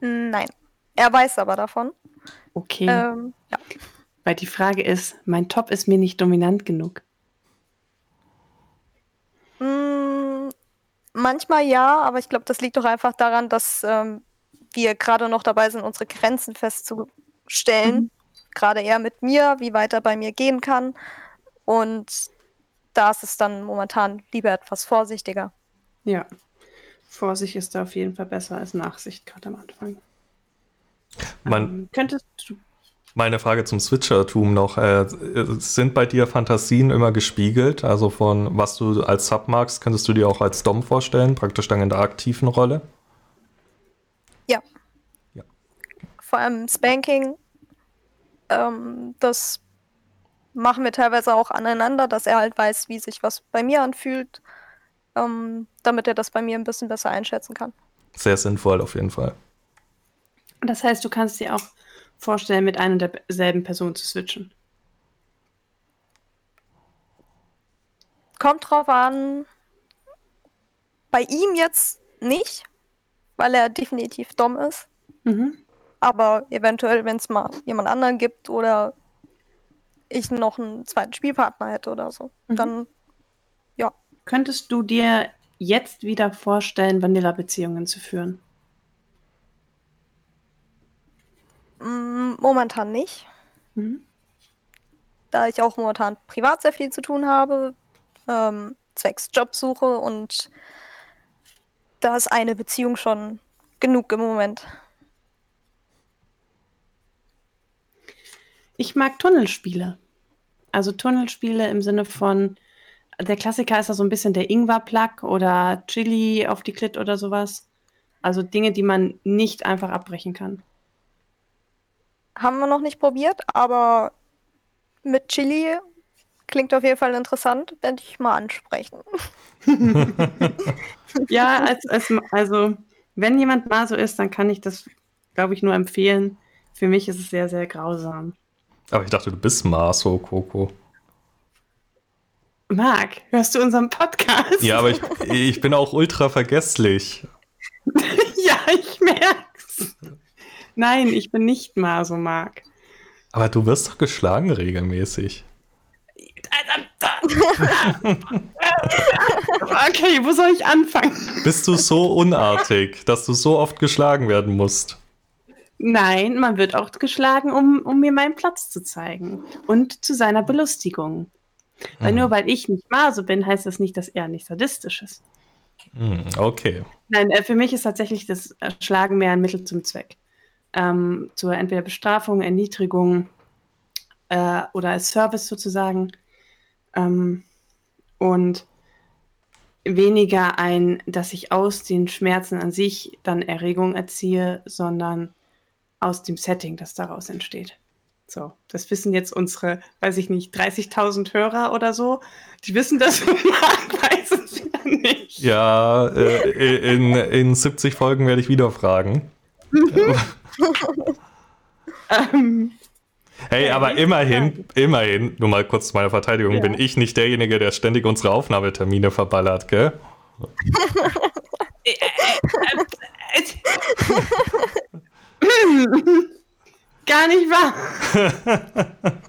Nein. Er weiß aber davon. Okay, Ähm, ja. weil die Frage ist, mein Top ist mir nicht dominant genug. Mm, manchmal ja, aber ich glaube, das liegt doch einfach daran, dass ähm, wir gerade noch dabei sind, unsere Grenzen festzustellen. Mhm. Gerade er mit mir, wie weit er bei mir gehen kann. Und da ist es dann momentan lieber etwas vorsichtiger. Ja, Vorsicht ist da auf jeden Fall besser als Nachsicht, gerade am Anfang. Man, Ähm, könntest du meine Frage zum Switchertum noch. Äh, sind bei dir Fantasien immer gespiegelt? Also von was du als Sub magst, könntest du dir auch als Dom vorstellen, praktisch dann in der aktiven Rolle? Ja. Ja. Vor allem Spanking. Ähm, das machen wir teilweise auch aneinander, dass er halt weiß, wie sich was bei mir anfühlt, ähm, damit er das bei mir ein bisschen besser einschätzen kann. Sehr sinnvoll auf jeden Fall. Das heißt, du kannst dir auch vorstellen, mit einer und derselben Person zu switchen. Kommt drauf an. Bei ihm jetzt nicht, weil er definitiv dumm ist. Mhm. Aber eventuell, wenn es mal jemand anderen gibt oder ich noch einen zweiten Spielpartner hätte oder so, Mhm. dann Könntest du dir jetzt wieder vorstellen, Vanilla-Beziehungen zu führen? mm, momentan nicht. Mhm. da ich auch momentan privat sehr viel zu tun habe, ähm, zwecks Jobsuche und da ist eine Beziehung schon genug im Moment. Ich mag Tunnelspiele. Also Tunnelspiele im Sinne von, der Klassiker ist ja so ein bisschen der Ingwer-Plug oder Chili auf die Klit oder sowas. Also Dinge, die man nicht einfach abbrechen kann. Haben wir noch nicht probiert, aber mit Chili klingt auf jeden Fall interessant, werde ich mal ansprechen. [laughs] Ja, als, als, also wenn jemand mal so ist, dann kann ich das, glaube ich, nur empfehlen. Für mich ist es sehr, sehr grausam. Aber ich dachte, du bist Maso, Coco. Marc, hörst du unseren Podcast? Ja, aber ich, [laughs] ich bin auch ultra vergesslich. [laughs] ja, ich merk's. Nein, ich bin nicht mal so Marc. Aber du wirst doch geschlagen regelmäßig. [laughs] Okay, wo soll ich anfangen? Bist du so unartig, dass du so oft geschlagen werden musst? Nein, man wird auch geschlagen, um, um mir meinen Platz zu zeigen. Und zu seiner Belustigung. Weil Mhm. nur weil ich nicht Maso bin, heißt das nicht, dass er nicht sadistisch ist. Hm, Okay. Nein, äh, für mich ist tatsächlich das Schlagen mehr ein Mittel zum Zweck. Ähm, zur entweder Bestrafung, Erniedrigung äh, oder als Service sozusagen. Ähm, und weniger ein, dass ich aus den Schmerzen an sich dann Erregung erziehe, sondern aus dem Setting, das daraus entsteht. So, das wissen jetzt unsere, weiß ich nicht, 30.000 Hörer oder so. Die wissen das, Marc weiß es ja nicht. Ja, äh, in, in 70 Folgen werde ich wieder fragen. ähm, hey, aber immerhin, immerhin, nur mal kurz zu meiner Verteidigung, ja. bin ich nicht derjenige, der ständig unsere Aufnahmetermine verballert, gell? [laughs] Gar nicht wahr. [laughs]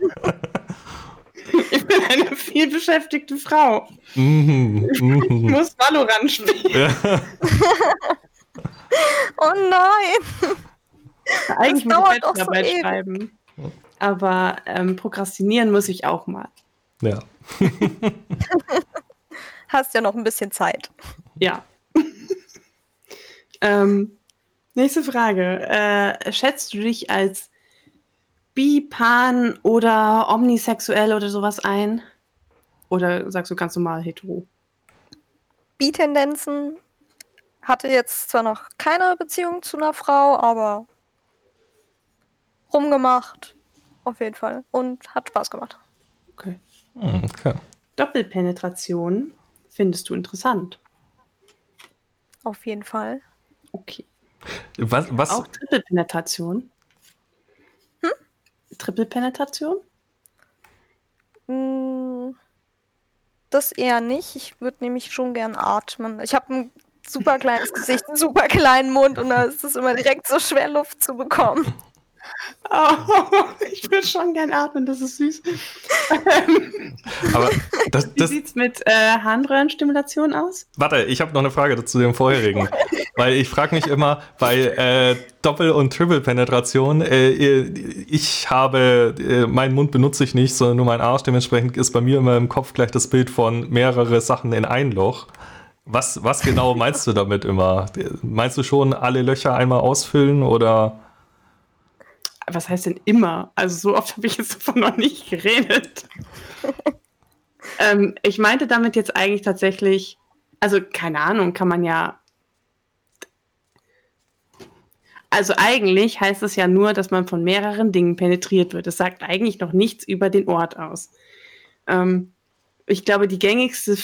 ich bin eine vielbeschäftigte Frau. Mhm, ich mhm. muss Valorant spielen. Ja. [laughs] oh nein. Eigentlich das muss ich Bachelorarbeit so schreiben. Aber ähm, prokrastinieren muss ich auch mal. Ja. Hast ja noch ein bisschen Zeit. Ja. ähm, nächste Frage. Äh, schätzt du dich als bi, pan oder omnisexuell oder sowas ein? Oder sagst du ganz normal hetero? Bi-Tendenzen. Hatte jetzt zwar noch keine Beziehung zu einer Frau, aber rumgemacht. Auf jeden Fall. Und hat Spaß gemacht. Okay. Hm, okay. Doppelpenetration findest du interessant? Auf jeden Fall. Okay. Was, was? Auch Trippelpenetration? Triple-Penetration? Mm, das eher nicht. Ich würde nämlich schon gern atmen. Ich habe ein super kleines Gesicht, einen super kleinen Mund und da ist es immer direkt so schwer, Luft zu bekommen. Oh, [laughs] ich würde schon gern atmen, das ist süß. [laughs] Aber das, das, Wie sieht es mit äh, Harnröhrenstimulation aus? Warte, ich habe noch eine Frage zu dem vorherigen. [laughs] weil ich frage mich immer bei äh, Doppel- und Triple-Penetration, äh, ich habe, äh, meinen Mund benutze ich nicht, sondern nur mein Arsch. Dementsprechend ist bei mir immer im Kopf gleich das Bild von mehrere Sachen in ein Loch. Was, was genau meinst du damit immer? Meinst du schon alle Löcher einmal ausfüllen oder? Was heißt denn immer? Also so oft habe ich jetzt davon noch nicht geredet. [laughs] ähm, ich meinte damit jetzt eigentlich tatsächlich, also keine Ahnung, kann man ja. Also eigentlich heißt es ja nur, dass man von mehreren Dingen penetriert wird. Das sagt eigentlich noch nichts über den Ort aus. Ähm, ich glaube, die gängigste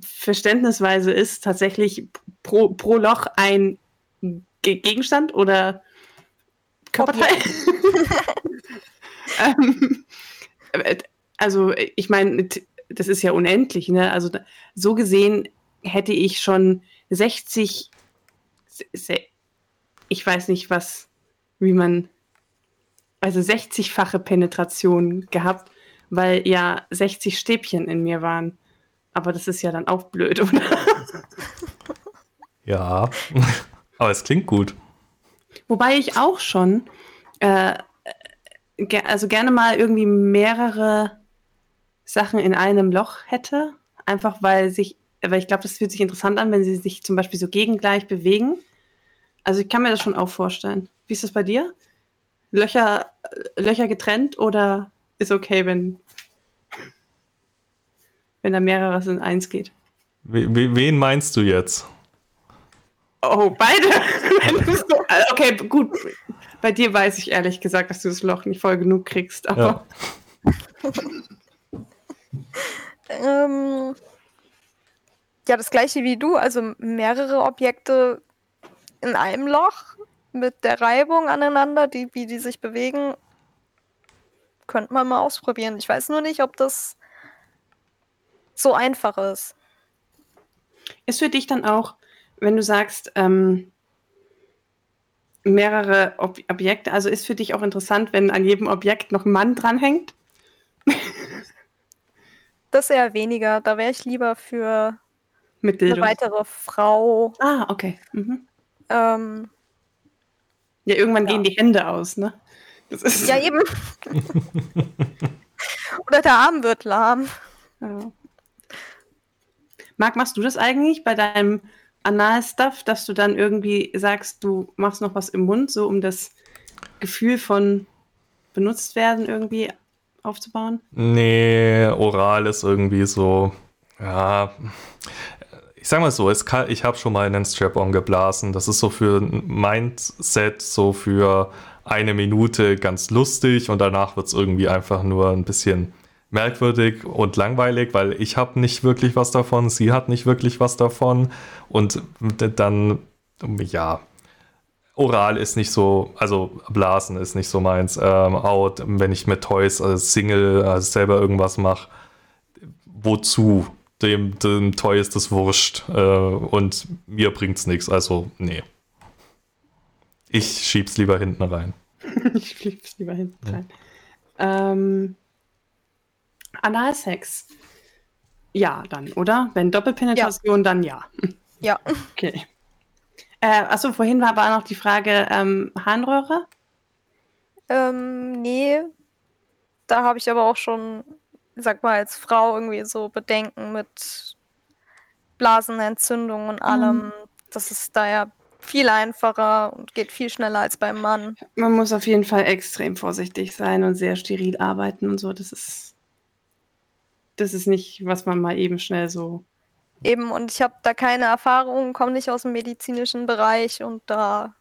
Verständnisweise ist tatsächlich pro, pro Loch ein Gegenstand oder Körperteil. [laughs] ähm, also ich meine, das ist ja unendlich. Ne? Also so gesehen hätte ich schon 60, ich weiß nicht was, wie man, also 60-fache Penetration gehabt, weil ja 60 Stäbchen in mir waren. Aber das ist ja dann auch blöd, oder? [laughs] Ja, aber es klingt gut. Wobei ich auch schon, äh, ge also gerne mal irgendwie mehrere Sachen in einem Loch hätte. Einfach weil sich, weil ich glaube, das fühlt sich interessant an, wenn sie sich zum Beispiel so gegengleich bewegen. Also ich kann mir das schon auch vorstellen. Wie ist das bei dir? Löcher, Löcher getrennt oder ist okay, wenn, wenn da mehreres in eins geht? Wen meinst du jetzt? Oh, beide. [laughs] okay, gut. Bei dir weiß ich ehrlich gesagt, dass du das Loch nicht voll genug kriegst, aber. Ja, ähm, ja das gleiche wie du, also mehrere Objekte in einem Loch mit der Reibung aneinander, die, wie die sich bewegen, könnte man mal ausprobieren. Ich weiß nur nicht, ob das so einfach ist. Ist für dich dann auch wenn du sagst, ähm, mehrere Ob Objekte, also ist für dich auch interessant, wenn an jedem Objekt noch ein Mann dranhängt? [laughs] das eher weniger. Da wäre ich lieber für Mit eine weitere Frau. Ah, okay. Mhm. Ähm, ja, irgendwann ja. gehen die Hände aus, ne? ja, [laughs] eben. Oder der Arm wird lahm. Ja. Marc, machst du das eigentlich bei deinem Anal-Stuff, dass du dann irgendwie sagst, du machst noch was im Mund, so um das Gefühl von benutzt werden irgendwie aufzubauen? Nee, oral ist irgendwie so, ja, ich sag mal so, kann, ich habe schon mal einen Strap-on geblasen. Das ist so für ein Mindset, so für eine Minute ganz lustig und danach wird es irgendwie einfach nur ein bisschen merkwürdig und langweilig, weil ich habe nicht wirklich was davon, sie hat nicht wirklich was davon und dann, ja, Oral ist nicht so, also Blasen ist nicht so meins. Ähm, out, wenn ich mit Toys als Single als selber irgendwas mache, wozu? Dem, dem Toy ist das wurscht äh, und mir bringt's nichts. Also, nee. Ich schieb's lieber hinten rein. [laughs] ich schieb's lieber hinten rein. Ähm, Analsex. Ja, dann, oder? Wenn Doppelpenetration, ja. dann ja. [laughs] Ja. Okay. Äh, achso, vorhin war aber noch die Frage ähm, Harnröhre? Ähm, nee. Da habe ich aber auch schon, sag mal, als Frau irgendwie so Bedenken mit Blasenentzündung und allem. Mhm. Das ist da ja viel einfacher und geht viel schneller als beim Mann. Man muss auf jeden Fall extrem vorsichtig sein und sehr steril arbeiten und so. Das ist, das ist nicht, was man mal eben schnell so Eben, und ich habe da keine Erfahrung, komme nicht aus dem medizinischen Bereich und da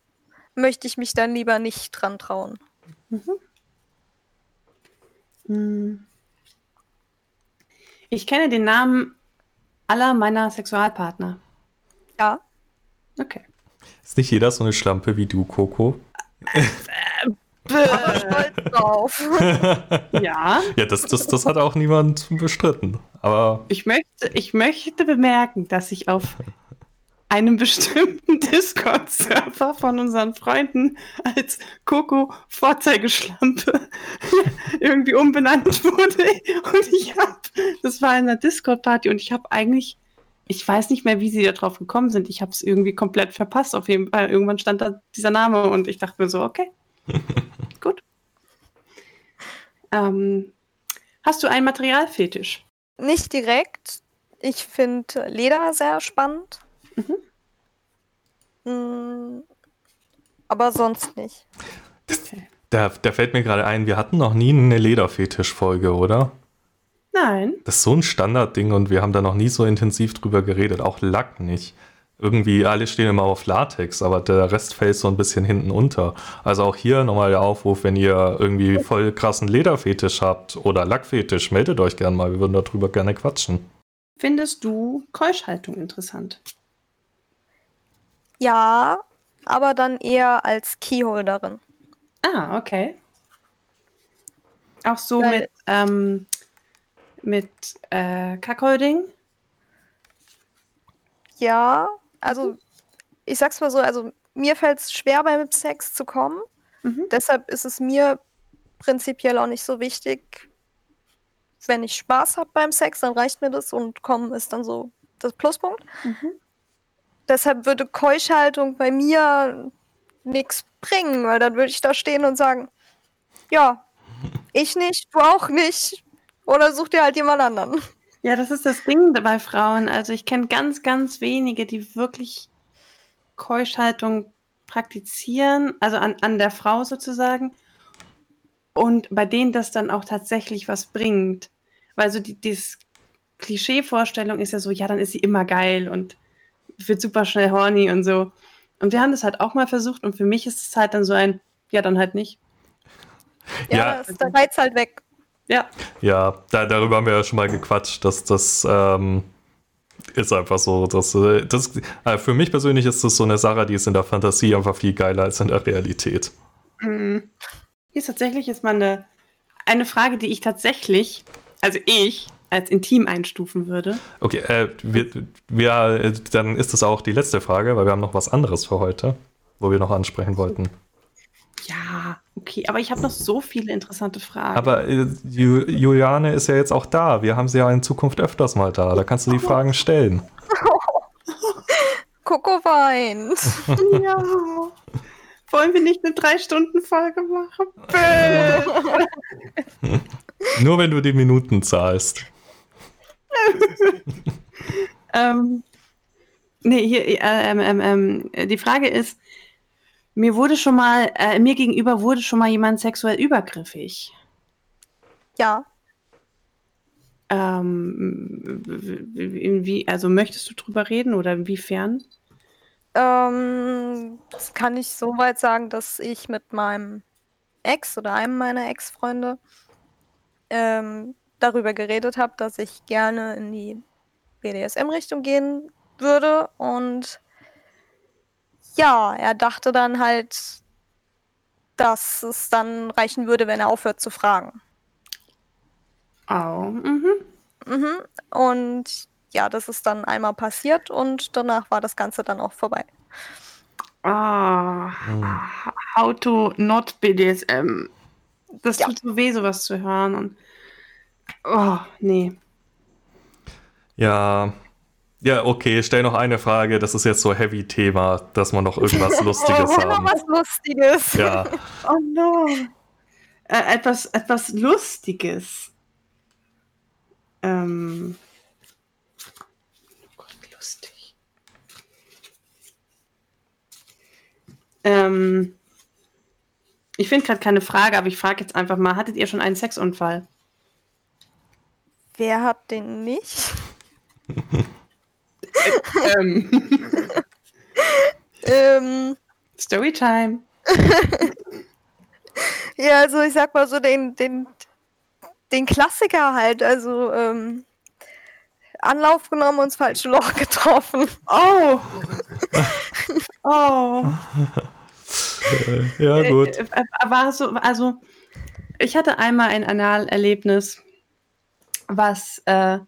möchte ich mich dann lieber nicht dran trauen. Mhm. Hm. Ich kenne den Namen aller meiner Sexualpartner. Ja. Okay. Ist nicht jeder so eine Schlampe wie du, Coco? [laughs] Stolz drauf. [laughs] ja. Ja, das, das, das hat auch niemand bestritten. Aber ich möchte, ich möchte bemerken, dass ich auf einem bestimmten [laughs] Discord-Server von unseren Freunden als Coco Vorzeigeschlampe [laughs] irgendwie umbenannt wurde. Und ich habe, das war in einer Discord-Party und ich habe eigentlich, ich weiß nicht mehr, wie sie da drauf gekommen sind. Ich habe es irgendwie komplett verpasst. Auf jeden Fall, irgendwann stand da dieser Name und ich dachte mir so, okay, [laughs] Gut. Ähm, hast du einen Materialfetisch? Nicht direkt. Ich finde Leder sehr spannend. Mhm. Mm, aber sonst nicht. Okay. Da, da fällt mir gerade ein, wir hatten noch nie eine Lederfetisch-Folge, oder? Nein. Das ist so ein Standardding und wir haben da noch nie so intensiv drüber geredet. Auch Lack nicht irgendwie alle stehen immer auf Latex, aber der Rest fällt so ein bisschen hinten unter. Also auch hier nochmal der Aufruf, wenn ihr irgendwie voll krassen Lederfetisch habt oder Lackfetisch, meldet euch gerne mal, wir würden darüber gerne quatschen. Findest du Keuschhaltung interessant? Ja, aber dann eher als Keyholderin. Ah, okay. Auch so Weil, mit, ähm, mit äh, Kackholding? Ja, also ich sag's mal so, also mir fällt es schwer beim Sex zu kommen. Mhm. Deshalb ist es mir prinzipiell auch nicht so wichtig, wenn ich Spaß habe beim Sex, dann reicht mir das und kommen ist dann so das Pluspunkt. Mhm. Deshalb würde Keuschhaltung bei mir nichts bringen, weil dann würde ich da stehen und sagen, ja, ich nicht, du auch nicht. Oder such dir halt jemand anderen. Ja, das ist das Ding bei Frauen. Also ich kenne ganz, ganz wenige, die wirklich Keuschhaltung praktizieren, also an, an der Frau sozusagen. Und bei denen das dann auch tatsächlich was bringt. Weil so die, dieses Klischee-Vorstellung ist ja so, ja, dann ist sie immer geil und wird super schnell horny und so. Und wir haben das halt auch mal versucht und für mich ist es halt dann so ein, ja, dann halt nicht. Ja, ja. ist der Reiz halt weg. Ja. Ja, da, darüber haben wir ja schon mal gequatscht, dass das ähm, ist einfach so. Dass, äh, das, äh, für mich persönlich ist das so eine Sache, die ist in der Fantasie einfach viel geiler als in der Realität. Mhm. Hier ist tatsächlich jetzt mal eine, eine Frage, die ich tatsächlich, also ich, als intim einstufen würde. Okay, äh, wir, wir, äh, dann ist das auch die letzte Frage, weil wir haben noch was anderes für heute, wo wir noch ansprechen wollten. Okay, aber ich habe noch so viele interessante Fragen. Aber äh, Juliane ist ja jetzt auch da. Wir haben sie ja in Zukunft öfters mal da. Da kannst du die Fragen stellen. [laughs] Coco weint. [laughs] ja. Wollen wir nicht eine Drei-Stunden-Folge machen? [laughs] Nur wenn du die Minuten zahlst. ähm, nee, hier, äh, ähm, ähm, ähm, die Frage ist, mir wurde schon mal, äh, mir gegenüber wurde schon mal jemand sexuell übergriffig. Ja. Ähm, wie, also möchtest du drüber reden oder inwiefern? Ähm, das kann ich soweit sagen, dass ich mit meinem Ex oder einem meiner Ex-Freunde ähm, darüber geredet habe, dass ich gerne in die BDSM-Richtung gehen würde. Und ja, er dachte dann halt, dass es dann reichen würde, wenn er aufhört zu fragen. Oh, mhm. Mhm. Und ja, das ist dann einmal passiert und danach war das Ganze dann auch vorbei. Ah, Hm. how to not BDSM. Das Ja. tut so weh, sowas zu hören. Und oh, nee. Ja. Ja, okay, stell noch eine Frage. Das ist jetzt so Heavy-Thema, dass wir noch irgendwas [laughs] Lustiges Oh, noch haben. was Lustiges. Ja, [laughs] Oh no. Äh, etwas, etwas Lustiges. Ähm. Oh Gott, lustig. Ähm. Ich finde gerade keine Frage, aber ich frage jetzt einfach mal: Hattet ihr schon einen Sexunfall? Wer hat den nicht? [laughs] ähm. [laughs] Ähm, Storytime. [laughs] ja, also ich sag mal so den, den, den Klassiker halt. Also ähm, Anlauf genommen, uns falsche Loch [laughs] getroffen. Oh! oh! ja, gut. Äh, äh, War so, also, ich hatte einmal ein Analerlebnis, was äh,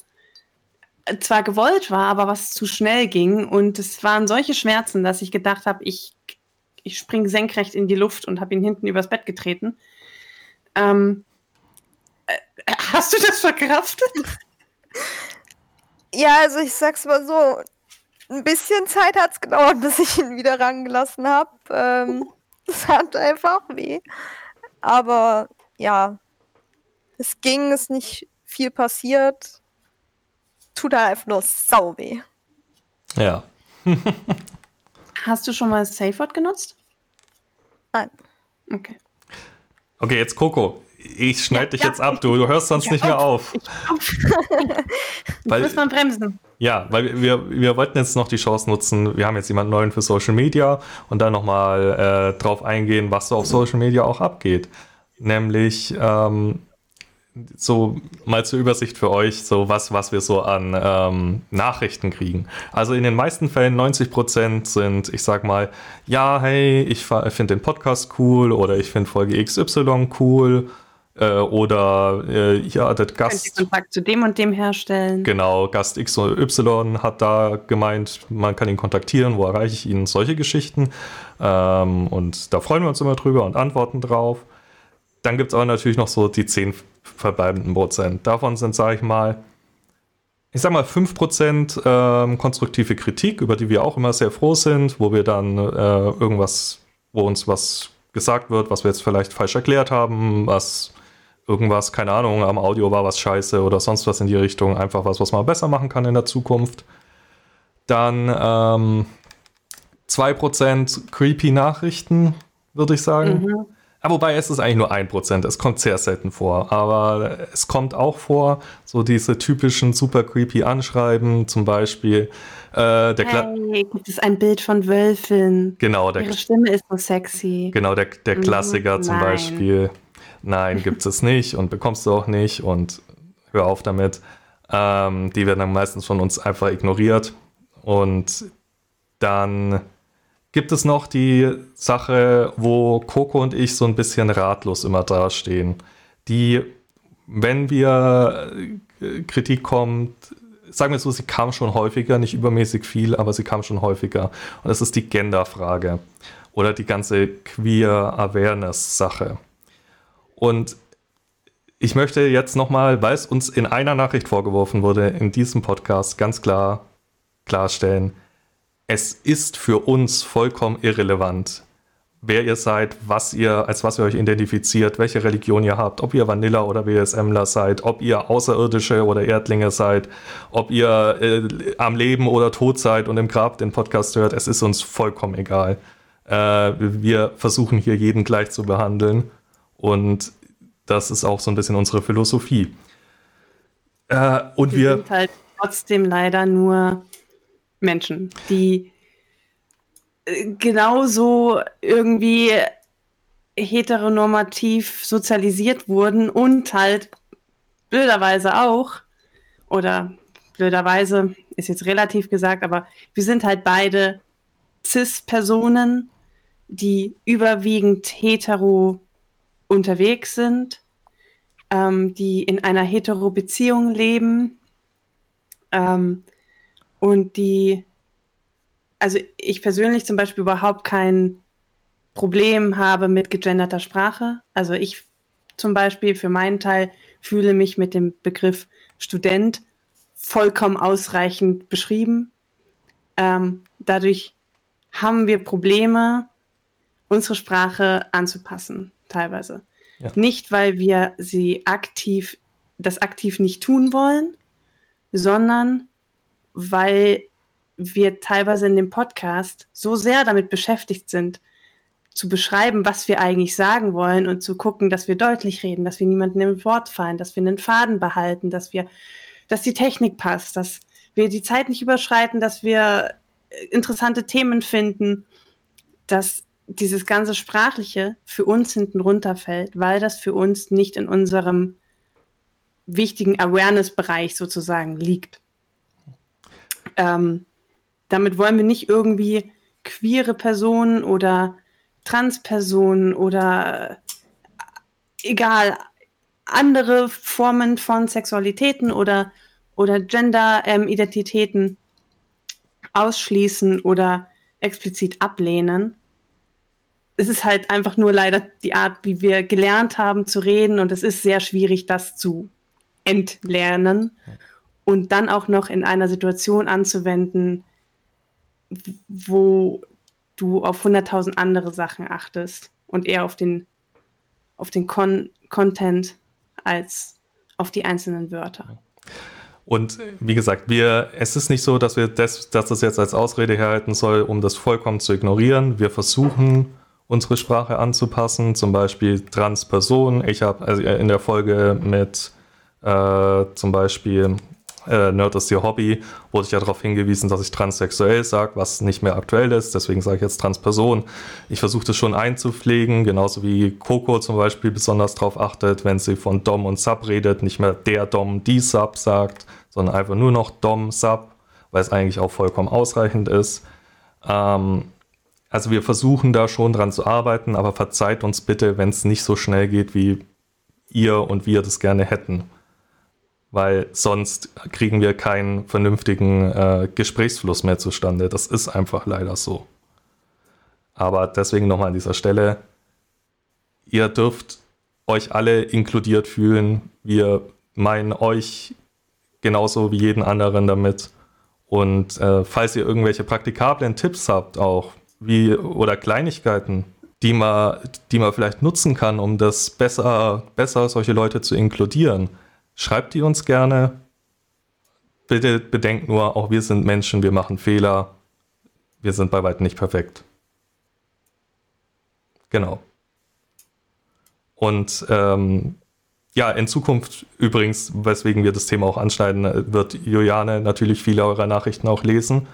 zwar gewollt war, aber was zu schnell ging. Und es waren solche Schmerzen, dass ich gedacht habe, ich, ich springe senkrecht in die Luft und habe ihn hinten übers Bett getreten. Ähm, äh, hast du das verkraftet? Ja, also ich sag's mal so, ein bisschen Zeit hat's gedauert, bis ich ihn wieder rangelassen habe. Ähm, [laughs] es hat einfach weh. Aber ja, es ging, ist nicht viel passiert. Tut halt einfach nur sau weh. Ja. Hast du schon mal das Safe Word genutzt? Nein. Okay. Okay, jetzt Coco. Ich schneide dich ja, jetzt ab, du, du hörst sonst Ja, nicht mehr auf. Du Weil, musst mal bremsen. ja, weil wir, wir wollten jetzt noch die Chance nutzen, wir haben jetzt jemanden neuen für Social Media und dann nochmal äh, drauf eingehen, was so auf Social Media auch abgeht. Nämlich ähm, so mal zur Übersicht für euch, so was, was wir so an ähm, Nachrichten kriegen. Also in den meisten Fällen 90 Prozent sind, ich sag mal, ja, hey, ich finde den Podcast cool oder ich finde Folge XY cool äh, oder äh, ja, das Könnt ihr Gast. Kontakt zu dem und dem herstellen? Genau, Gast X oder Y hat da gemeint, man kann ihn kontaktieren, wo erreiche ich ihn, solche Geschichten. Ähm, und da freuen wir uns immer drüber und antworten drauf. Dann gibt es aber natürlich noch so die 10 verbleibenden Prozent. Davon sind, sage ich mal, ich sag mal 5% ähm, konstruktive Kritik, über die wir auch immer sehr froh sind, wo wir dann äh, irgendwas, wo uns was gesagt wird, was wir jetzt vielleicht falsch erklärt haben, was irgendwas, keine Ahnung, am Audio war was scheiße oder sonst was in die Richtung, einfach was, was man besser machen kann in der Zukunft. Dann ähm, 2% creepy Nachrichten, würde ich sagen. Mhm. Ja, wobei es ist eigentlich nur 1%, es kommt sehr selten vor. Aber es kommt auch vor, so diese typischen super creepy Anschreiben, zum Beispiel äh, der Hey, gibt es ein Bild von Wölfin? Genau, der, Ihre Stimme ist so sexy. genau der, der Mhm, Klassiker zum nein. Beispiel. Nein, gibt es nicht und bekommst du auch nicht und hör auf damit. Ähm, die werden dann meistens von uns einfach ignoriert. Und dann gibt es noch die Sache, wo Coco und ich so ein bisschen ratlos immer dastehen. Die, wenn wir äh, Kritik kommt, sagen wir so, sie kam schon häufiger, nicht übermäßig viel, aber sie kam schon häufiger. Und das ist die Gender-Frage oder die ganze Queer-Awareness-Sache. Und ich möchte jetzt nochmal, weil es uns in einer Nachricht vorgeworfen wurde, in diesem Podcast ganz klar klarstellen, es ist für uns vollkommen irrelevant, wer ihr seid, was ihr, als was ihr euch identifiziert, welche Religion ihr habt, ob ihr Vanilla oder BSMler seid, ob ihr Außerirdische oder Erdlinge seid, ob ihr äh, am Leben oder tot seid und im Grab den Podcast hört, es ist uns vollkommen egal. Äh, wir versuchen hier jeden gleich zu behandeln und das ist auch so ein bisschen unsere Philosophie. Äh, und wir, wir sind halt trotzdem leider nur Menschen, die äh, genauso irgendwie heteronormativ sozialisiert wurden und halt blöderweise auch, oder blöderweise ist jetzt relativ gesagt, aber wir sind halt beide CIS-Personen, die überwiegend hetero unterwegs sind, ähm, die in einer hetero-Beziehung leben ähm, und die, also ich persönlich zum Beispiel überhaupt kein Problem habe mit gegenderter Sprache. Also ich zum Beispiel für meinen Teil fühle mich mit dem Begriff Student vollkommen ausreichend beschrieben. Ähm, dadurch haben wir Probleme, unsere Sprache anzupassen, teilweise. Ja. Nicht, weil wir sie aktiv, das aktiv nicht tun wollen, sondern weil wir teilweise in dem Podcast so sehr damit beschäftigt sind, zu beschreiben, was wir eigentlich sagen wollen und zu gucken, dass wir deutlich reden, dass wir niemanden im Wort fallen, dass wir einen Faden behalten, dass wir, dass die Technik passt, dass wir die Zeit nicht überschreiten, dass wir äh, interessante Themen finden, dass dieses ganze Sprachliche für uns hinten runterfällt, weil das für uns nicht in unserem wichtigen Awareness-Bereich sozusagen liegt. Ähm, damit wollen wir nicht irgendwie queere Personen oder Transpersonen oder äh, egal, andere Formen von Sexualitäten oder, oder Gender-Identitäten ähm, ausschließen oder explizit ablehnen. Es ist halt einfach nur leider die Art, wie wir gelernt haben zu reden und es ist sehr schwierig, das zu entlernen und dann auch noch in einer Situation anzuwenden, wo du auf 100.000 andere Sachen achtest und eher auf den, auf den Con Content als auf die einzelnen Wörter. Und wie gesagt, wir, es ist nicht so, dass wir das, dass das jetzt als Ausrede herhalten soll, um das vollkommen zu ignorieren. Wir versuchen, unsere Sprache anzupassen, zum Beispiel Transpersonen. Ich habe also in der Folge mit äh, zum Beispiel äh, Nerd ist ihr Hobby, wurde ich ja darauf hingewiesen, dass ich transsexuell sage, was nicht mehr aktuell ist. Deswegen sage ich jetzt Transperson. Ich versuche das schon einzupflegen, genauso wie Coco zum Beispiel besonders darauf achtet, wenn sie von Dom und Sub redet, nicht mehr der Dom, die Sub sagt, sondern einfach nur noch Dom, Sub, weil es eigentlich auch vollkommen ausreichend ist. Ähm, also wir versuchen da schon dran zu arbeiten, aber verzeiht uns bitte, wenn es nicht so schnell geht, wie ihr und wir das gerne hätten weil sonst kriegen wir keinen vernünftigen äh, Gesprächsfluss mehr zustande. Das ist einfach leider so. Aber deswegen nochmal an dieser Stelle, ihr dürft euch alle inkludiert fühlen. Wir meinen euch genauso wie jeden anderen damit. Und äh, falls ihr irgendwelche praktikablen Tipps habt, auch wie oder Kleinigkeiten, die man, die man vielleicht nutzen kann, um das besser, besser solche Leute zu inkludieren, Schreibt die uns gerne. Bitte bedenkt nur, auch wir sind Menschen, wir machen Fehler. Wir sind bei weitem nicht perfekt. Genau. Und ähm, ja, in Zukunft übrigens, weswegen wir das Thema auch anschneiden, wird Juliane natürlich viele eurer Nachrichten auch lesen.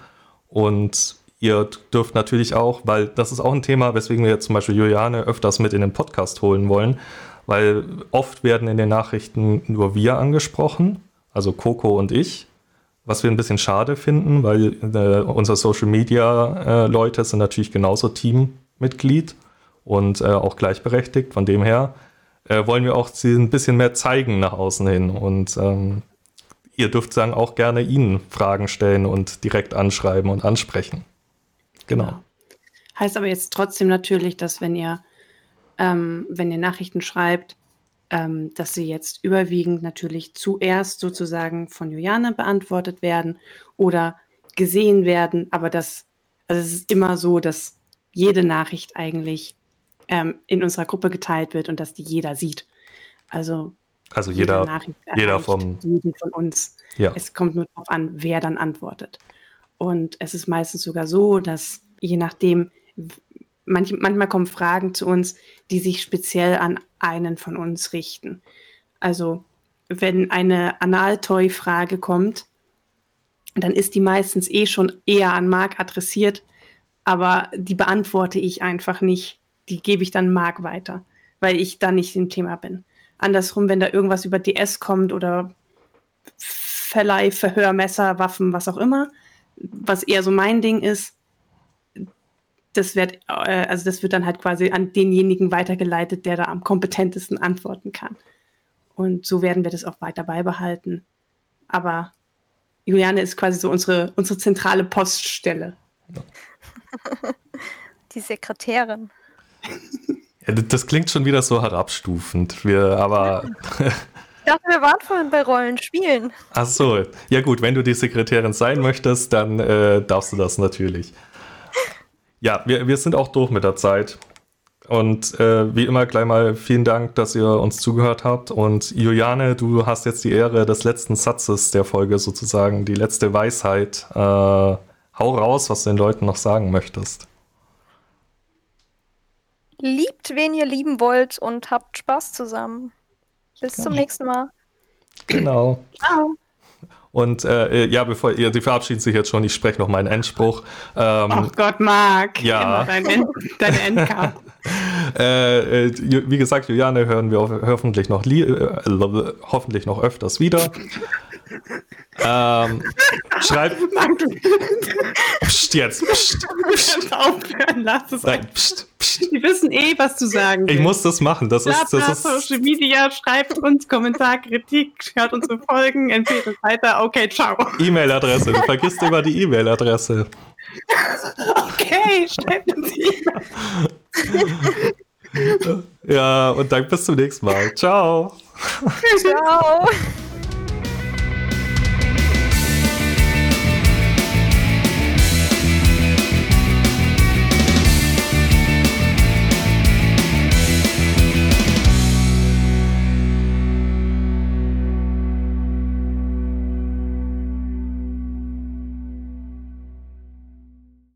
Und ihr dürft natürlich auch, weil das ist auch ein Thema, weswegen wir jetzt zum Beispiel Juliane öfters mit in den Podcast holen wollen, weil oft werden in den Nachrichten nur wir angesprochen, also Coco und ich, was wir ein bisschen schade finden, weil äh, unsere Social Media äh, Leute sind natürlich genauso Teammitglied und äh, auch gleichberechtigt. Von dem her äh, wollen wir auch sie ein bisschen mehr zeigen nach außen hin und ähm, ihr dürft sagen auch gerne ihnen Fragen stellen und direkt anschreiben und ansprechen. Genau. genau. Heißt aber jetzt trotzdem natürlich, dass wenn ihr ähm, wenn ihr Nachrichten schreibt, ähm, dass sie jetzt überwiegend natürlich zuerst sozusagen von Juliane beantwortet werden oder gesehen werden. Aber das, also es ist immer so, dass jede Nachricht eigentlich ähm, in unserer Gruppe geteilt wird und dass die jeder sieht. Also, also jeder, jeder vom, jeden von uns. Ja. Es kommt nur darauf an, wer dann antwortet. Und es ist meistens sogar so, dass je nachdem, manch, manchmal kommen Fragen zu uns, die sich speziell an einen von uns richten. Also wenn eine Analtoy-Frage kommt, dann ist die meistens eh schon eher an Marc adressiert, aber die beantworte ich einfach nicht. Die gebe ich dann Marc weiter, weil ich da nicht im Thema bin. Andersrum, wenn da irgendwas über DS kommt oder Verleih, Verhörmesser, Waffen, was auch immer, was eher so mein Ding ist, das wird, äh, also das wird dann halt quasi an denjenigen weitergeleitet, der da am kompetentesten antworten kann. Und so werden wir das auch weiter beibehalten. Aber Juliane ist quasi so unsere, unsere zentrale Poststelle. [laughs] Die Sekretärin. Ja, das klingt schon wieder so herabstufend. Wir, aber. Ich dachte, wir waren vorhin bei Rollenspielen. Ach so, ja gut, wenn du die Sekretärin sein möchtest, dann äh, darfst du das natürlich. Ja, wir, wir sind auch durch mit der Zeit. Und äh, wie immer gleich mal vielen Dank, dass ihr uns zugehört habt. Und Juliane, du hast jetzt die Ehre des letzten Satzes der Folge sozusagen, die letzte Weisheit. Äh, hau raus, was du den Leuten noch sagen möchtest. Liebt, wen ihr lieben wollt und habt Spaß zusammen. Bis zum nächsten Mal. Genau. Ciao. Und äh, ja, bevor ihr, die verabschieden sich jetzt schon, ich spreche noch meinen Endspruch. Ähm, oh Gott, Marc. Ja. Dein End, deine Endcard. [laughs] äh, wie gesagt, Juliane hören wir hoffentlich noch, äh, hoffentlich noch öfters wieder. Ähm, schreibt. Psst, jetzt. Psst, psst. Aufhören, lass es Nein, psst, psst. Die wissen eh, was du sagen willst. Ich muss das machen. Das ist, das ist Social Media, schreibt uns Kommentar, Kritik, hört unsere Folgen, empfehlt uns weiter. Okay, ciao. E-Mail-Adresse. Du vergisst immer die E-Mail-Adresse. Okay, schreibt uns E-Mail. ja, und dann bis zum nächsten Mal. Ciao. Ciao.